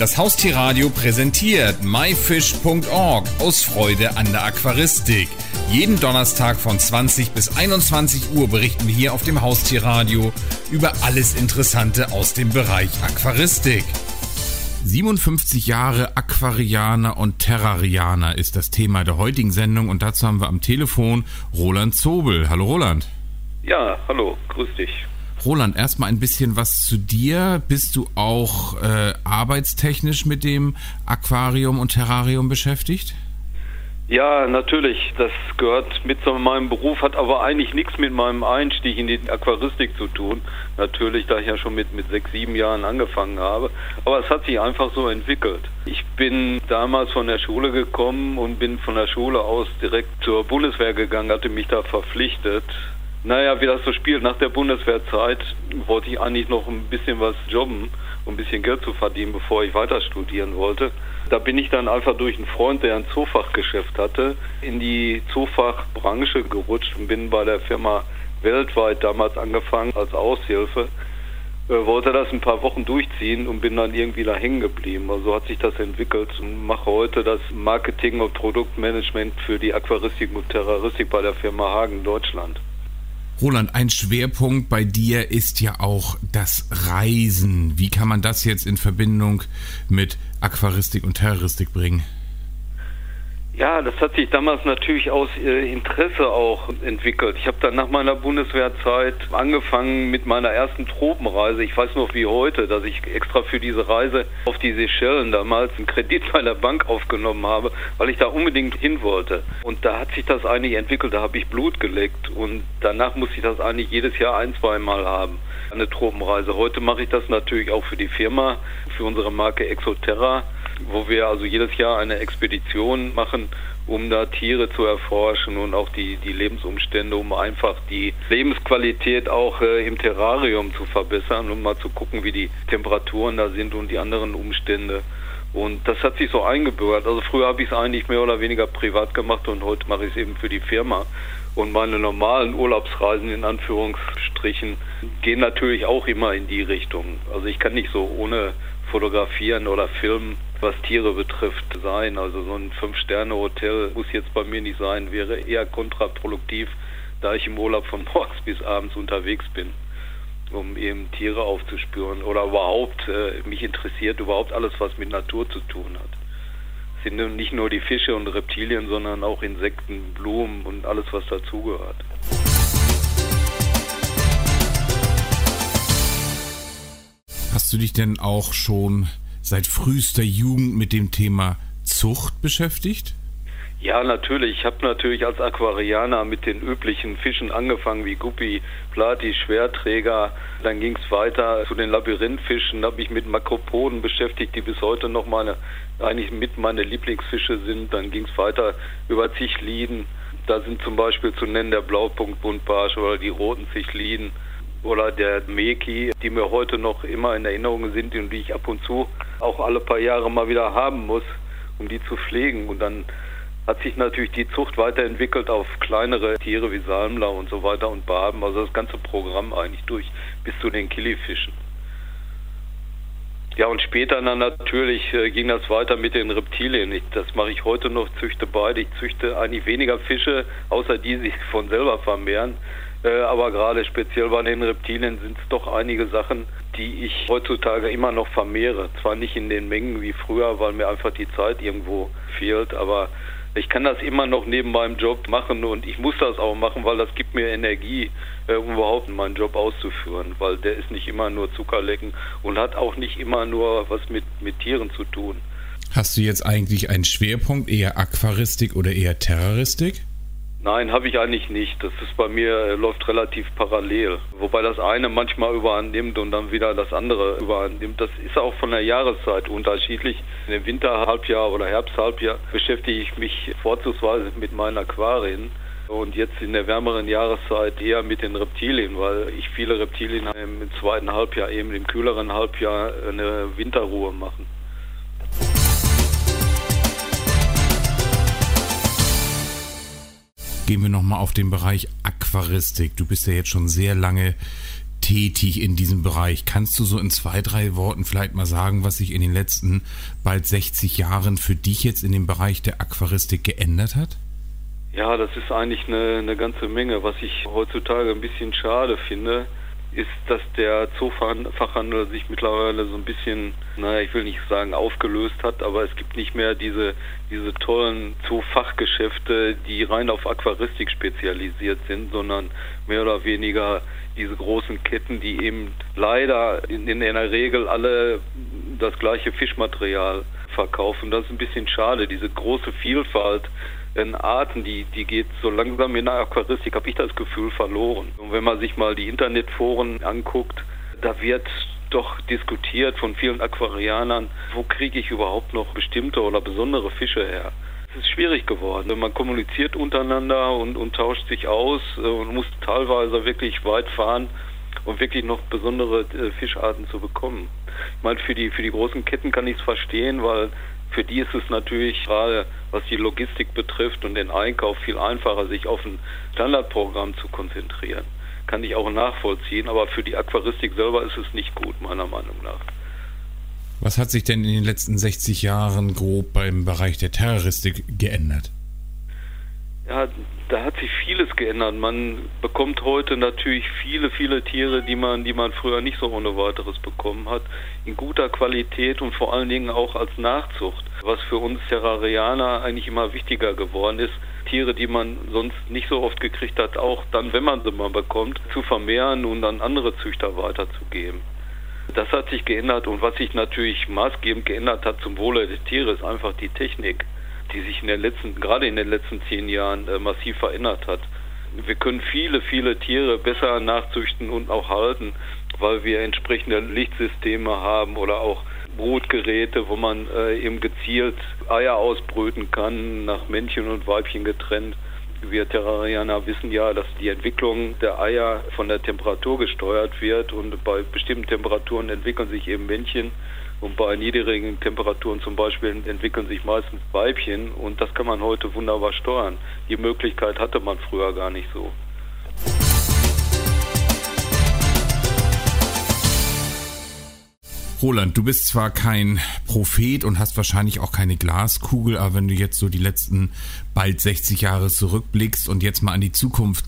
Das Haustierradio präsentiert myfish.org aus Freude an der Aquaristik. Jeden Donnerstag von 20 bis 21 Uhr berichten wir hier auf dem Haustierradio über alles Interessante aus dem Bereich Aquaristik. 57 Jahre Aquarianer und Terrarianer ist das Thema der heutigen Sendung und dazu haben wir am Telefon Roland Zobel. Hallo Roland. Ja, hallo, grüß dich. Roland, erstmal ein bisschen was zu dir. Bist du auch äh, arbeitstechnisch mit dem Aquarium und Terrarium beschäftigt? Ja, natürlich. Das gehört mit zu meinem Beruf, hat aber eigentlich nichts mit meinem Einstieg in die Aquaristik zu tun. Natürlich, da ich ja schon mit, mit sechs, sieben Jahren angefangen habe. Aber es hat sich einfach so entwickelt. Ich bin damals von der Schule gekommen und bin von der Schule aus direkt zur Bundeswehr gegangen, hatte mich da verpflichtet naja, wie das so spielt, nach der Bundeswehrzeit wollte ich eigentlich noch ein bisschen was jobben, um ein bisschen Geld zu verdienen, bevor ich weiter studieren wollte. Da bin ich dann einfach durch einen Freund, der ein Zoofachgeschäft hatte, in die Zoofachbranche gerutscht und bin bei der Firma weltweit damals angefangen als Aushilfe. Äh, wollte das ein paar Wochen durchziehen und bin dann irgendwie da hängen geblieben. Also hat sich das entwickelt und mache heute das Marketing und Produktmanagement für die Aquaristik und Terroristik bei der Firma Hagen Deutschland. Roland, ein Schwerpunkt bei dir ist ja auch das Reisen. Wie kann man das jetzt in Verbindung mit Aquaristik und Terroristik bringen? Ja, das hat sich damals natürlich aus äh, Interesse auch entwickelt. Ich habe dann nach meiner Bundeswehrzeit angefangen mit meiner ersten Tropenreise. Ich weiß noch wie heute, dass ich extra für diese Reise auf die Seychellen damals einen Kredit bei der Bank aufgenommen habe, weil ich da unbedingt hin wollte. Und da hat sich das eigentlich entwickelt, da habe ich Blut geleckt und danach musste ich das eigentlich jedes Jahr ein, zwei Mal haben, eine Tropenreise. Heute mache ich das natürlich auch für die Firma, für unsere Marke Exoterra wo wir also jedes Jahr eine Expedition machen, um da Tiere zu erforschen und auch die, die Lebensumstände, um einfach die Lebensqualität auch äh, im Terrarium zu verbessern, um mal zu gucken, wie die Temperaturen da sind und die anderen Umstände. Und das hat sich so eingebürgert. Also früher habe ich es eigentlich mehr oder weniger privat gemacht und heute mache ich es eben für die Firma. Und meine normalen Urlaubsreisen in Anführungsstrichen gehen natürlich auch immer in die Richtung. Also ich kann nicht so ohne fotografieren oder filmen was Tiere betrifft, sein. Also so ein Fünf-Sterne-Hotel muss jetzt bei mir nicht sein, wäre eher kontraproduktiv, da ich im Urlaub von morgens bis abends unterwegs bin, um eben Tiere aufzuspüren oder überhaupt, äh, mich interessiert überhaupt alles, was mit Natur zu tun hat. Es sind nicht nur die Fische und Reptilien, sondern auch Insekten, Blumen und alles, was dazugehört. Hast du dich denn auch schon seit frühester Jugend mit dem Thema Zucht beschäftigt? Ja, natürlich. Ich habe natürlich als Aquarianer mit den üblichen Fischen angefangen, wie Guppi, Plati, Schwerträger. Dann ging es weiter zu den Labyrinthfischen. Da habe ich mit Makropoden beschäftigt, die bis heute noch meine, eigentlich mit meine Lieblingsfische sind. Dann ging es weiter über Zichliden. Da sind zum Beispiel zu nennen der Blaupunkt-Buntbarsch oder die roten Zichliden oder der Meki, die mir heute noch immer in Erinnerung sind und die ich ab und zu auch alle paar Jahre mal wieder haben muss, um die zu pflegen. Und dann hat sich natürlich die Zucht weiterentwickelt auf kleinere Tiere wie Salmler und so weiter und Barben, also das ganze Programm eigentlich durch bis zu den Killifischen. Ja, und später dann natürlich äh, ging das weiter mit den Reptilien. Ich, das mache ich heute noch, züchte beide. Ich züchte eigentlich weniger Fische, außer die sich von selber vermehren. Äh, aber gerade speziell bei den Reptilien sind es doch einige Sachen, die ich heutzutage immer noch vermehre. Zwar nicht in den Mengen wie früher, weil mir einfach die Zeit irgendwo fehlt, aber ich kann das immer noch neben meinem Job machen und ich muss das auch machen, weil das gibt mir Energie, äh, um überhaupt meinen Job auszuführen, weil der ist nicht immer nur Zuckerlecken und hat auch nicht immer nur was mit, mit Tieren zu tun. Hast du jetzt eigentlich einen Schwerpunkt, eher Aquaristik oder eher Terroristik? Nein, habe ich eigentlich nicht. Das ist bei mir äh, läuft relativ parallel. Wobei das eine manchmal überhand nimmt und dann wieder das andere überhand nimmt. Das ist auch von der Jahreszeit unterschiedlich. Dem Winterhalbjahr oder Herbsthalbjahr beschäftige ich mich vorzugsweise mit meinen Aquarien. Und jetzt in der wärmeren Jahreszeit eher mit den Reptilien, weil ich viele Reptilien im zweiten Halbjahr, eben im kühleren Halbjahr, eine Winterruhe machen. Gehen wir nochmal auf den Bereich Aquaristik. Du bist ja jetzt schon sehr lange tätig in diesem Bereich. Kannst du so in zwei, drei Worten vielleicht mal sagen, was sich in den letzten bald 60 Jahren für dich jetzt in dem Bereich der Aquaristik geändert hat? Ja, das ist eigentlich eine, eine ganze Menge. Was ich heutzutage ein bisschen schade finde, ist, dass der Zoofachhandel sich mittlerweile so ein bisschen, naja, ich will nicht sagen aufgelöst hat, aber es gibt nicht mehr diese, diese tollen Zoofachgeschäfte, die rein auf Aquaristik spezialisiert sind, sondern mehr oder weniger diese großen Ketten, die eben leider in, in der Regel alle das gleiche Fischmaterial verkaufen. Das ist ein bisschen schade, diese große Vielfalt in Arten, die, die geht so langsam in der Aquaristik, habe ich das Gefühl, verloren. Und wenn man sich mal die Internetforen anguckt, da wird doch diskutiert von vielen Aquarianern, wo kriege ich überhaupt noch bestimmte oder besondere Fische her. Es ist schwierig geworden. Man kommuniziert untereinander und, und tauscht sich aus äh, und muss teilweise wirklich weit fahren, um wirklich noch besondere äh, Fischarten zu bekommen. Ich meine, für die, für die großen Ketten kann ich es verstehen, weil für die ist es natürlich gerade, was die Logistik betrifft und den Einkauf, viel einfacher, sich auf ein Standardprogramm zu konzentrieren. Kann ich auch nachvollziehen, aber für die Aquaristik selber ist es nicht gut, meiner Meinung nach. Was hat sich denn in den letzten 60 Jahren grob beim Bereich der Terroristik geändert? Ja, da hat sich vieles geändert. Man bekommt heute natürlich viele, viele Tiere, die man, die man früher nicht so ohne weiteres bekommen hat, in guter Qualität und vor allen Dingen auch als Nachzucht, was für uns Terrarianer eigentlich immer wichtiger geworden ist. Tiere, die man sonst nicht so oft gekriegt hat, auch dann, wenn man sie mal bekommt, zu vermehren und an andere Züchter weiterzugeben. Das hat sich geändert und was sich natürlich maßgebend geändert hat zum Wohle des Tieres, ist einfach die Technik die sich in den letzten, gerade in den letzten zehn Jahren äh, massiv verändert hat. Wir können viele, viele Tiere besser nachzüchten und auch halten, weil wir entsprechende Lichtsysteme haben oder auch Brutgeräte, wo man äh, eben gezielt Eier ausbrüten kann, nach Männchen und Weibchen getrennt. Wir Terrarianer wissen ja, dass die Entwicklung der Eier von der Temperatur gesteuert wird und bei bestimmten Temperaturen entwickeln sich eben Männchen und bei niedrigen Temperaturen zum Beispiel entwickeln sich meistens Weibchen und das kann man heute wunderbar steuern. Die Möglichkeit hatte man früher gar nicht so. Roland, du bist zwar kein Prophet und hast wahrscheinlich auch keine Glaskugel, aber wenn du jetzt so die letzten bald 60 Jahre zurückblickst und jetzt mal an die Zukunft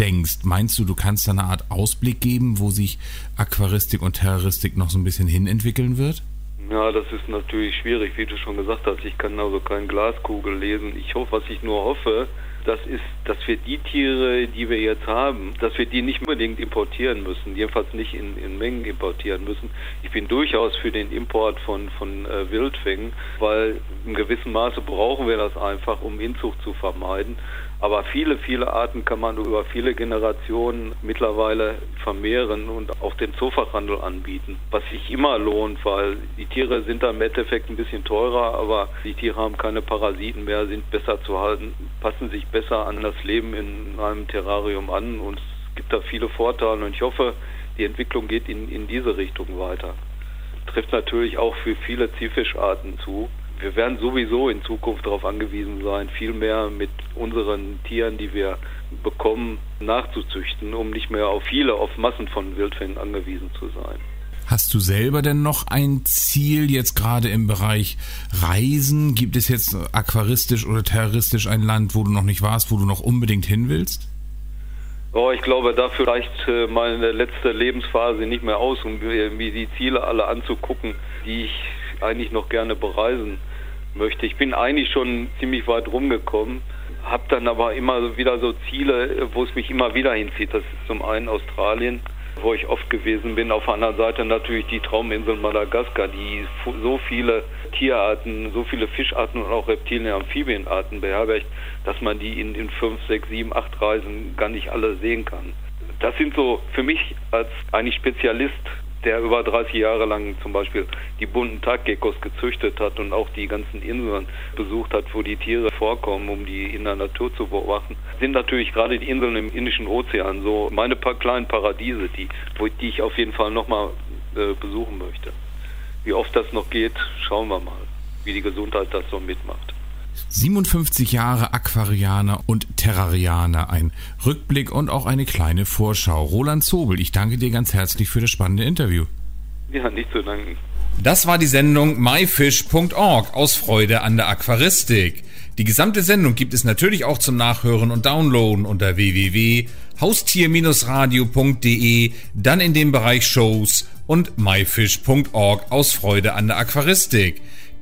denkst, meinst du, du kannst da eine Art Ausblick geben, wo sich Aquaristik und Terroristik noch so ein bisschen hinentwickeln wird? Ja, das ist natürlich schwierig, wie du schon gesagt hast. Ich kann also keine Glaskugel lesen. Ich hoffe, was ich nur hoffe, das ist, dass wir die Tiere, die wir jetzt haben, dass wir die nicht unbedingt importieren müssen, jedenfalls nicht in, in Mengen importieren müssen. Ich bin durchaus für den Import von, von äh, Wildfängen, weil in gewissem Maße brauchen wir das einfach, um Inzucht zu vermeiden. Aber viele, viele Arten kann man über viele Generationen mittlerweile vermehren und auch den Zoofachhandel anbieten, was sich immer lohnt, weil die Tiere sind dann im Endeffekt ein bisschen teurer, aber die Tiere haben keine Parasiten mehr, sind besser zu halten, passen sich besser an das Leben in einem Terrarium an und es gibt da viele Vorteile und ich hoffe, die Entwicklung geht in, in diese Richtung weiter. Trifft natürlich auch für viele Zielfischarten zu wir werden sowieso in Zukunft darauf angewiesen sein, viel mehr mit unseren Tieren, die wir bekommen, nachzuzüchten, um nicht mehr auf viele, auf Massen von Wildfängen angewiesen zu sein. Hast du selber denn noch ein Ziel jetzt gerade im Bereich Reisen? Gibt es jetzt aquaristisch oder terroristisch ein Land, wo du noch nicht warst, wo du noch unbedingt hin willst? Oh, ich glaube, dafür reicht äh, meine letzte Lebensphase nicht mehr aus, um mir die Ziele alle anzugucken, die ich eigentlich noch gerne bereisen möchte. Ich bin eigentlich schon ziemlich weit rumgekommen, habe dann aber immer wieder so Ziele, wo es mich immer wieder hinzieht. Das ist zum einen Australien, wo ich oft gewesen bin. Auf der anderen Seite natürlich die Trauminsel Madagaskar, die so viele Tierarten, so viele Fischarten und auch Reptilien, Amphibienarten beherbergt, dass man die in, in fünf, sechs, sieben, acht Reisen gar nicht alle sehen kann. Das sind so für mich als eigentlich Spezialist der über 30 Jahre lang zum Beispiel die bunten Taggeckos gezüchtet hat und auch die ganzen Inseln besucht hat, wo die Tiere vorkommen, um die in der Natur zu beobachten, sind natürlich gerade die Inseln im Indischen Ozean so meine paar kleinen Paradiese, die, die ich auf jeden Fall nochmal äh, besuchen möchte. Wie oft das noch geht, schauen wir mal, wie die Gesundheit das so mitmacht. 57 Jahre Aquarianer und Terrarianer, ein Rückblick und auch eine kleine Vorschau. Roland Zobel, ich danke dir ganz herzlich für das spannende Interview. Ja, nicht zu danken. Das war die Sendung myfish.org aus Freude an der Aquaristik. Die gesamte Sendung gibt es natürlich auch zum Nachhören und Downloaden unter www.haustier-radio.de, dann in dem Bereich Shows und myfish.org aus Freude an der Aquaristik.